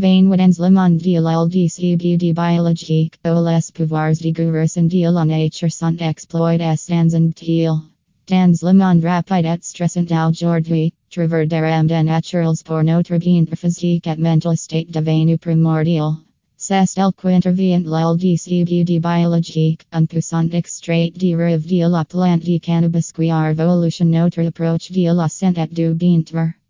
conventions le monde de l'ldcb de biologique ou les pouvoirs de gouverner de la nature sont exploités dans un til. Dans le monde rapide et stressant aujourd'hui, travers des de naturels pour notre bien physique et mental state devenu primordial. C'est el qu'intervient l'ldcb de biologique, un poussant extrait dérive de la plante de cannabis qui a notre approche de la santé du bien-être.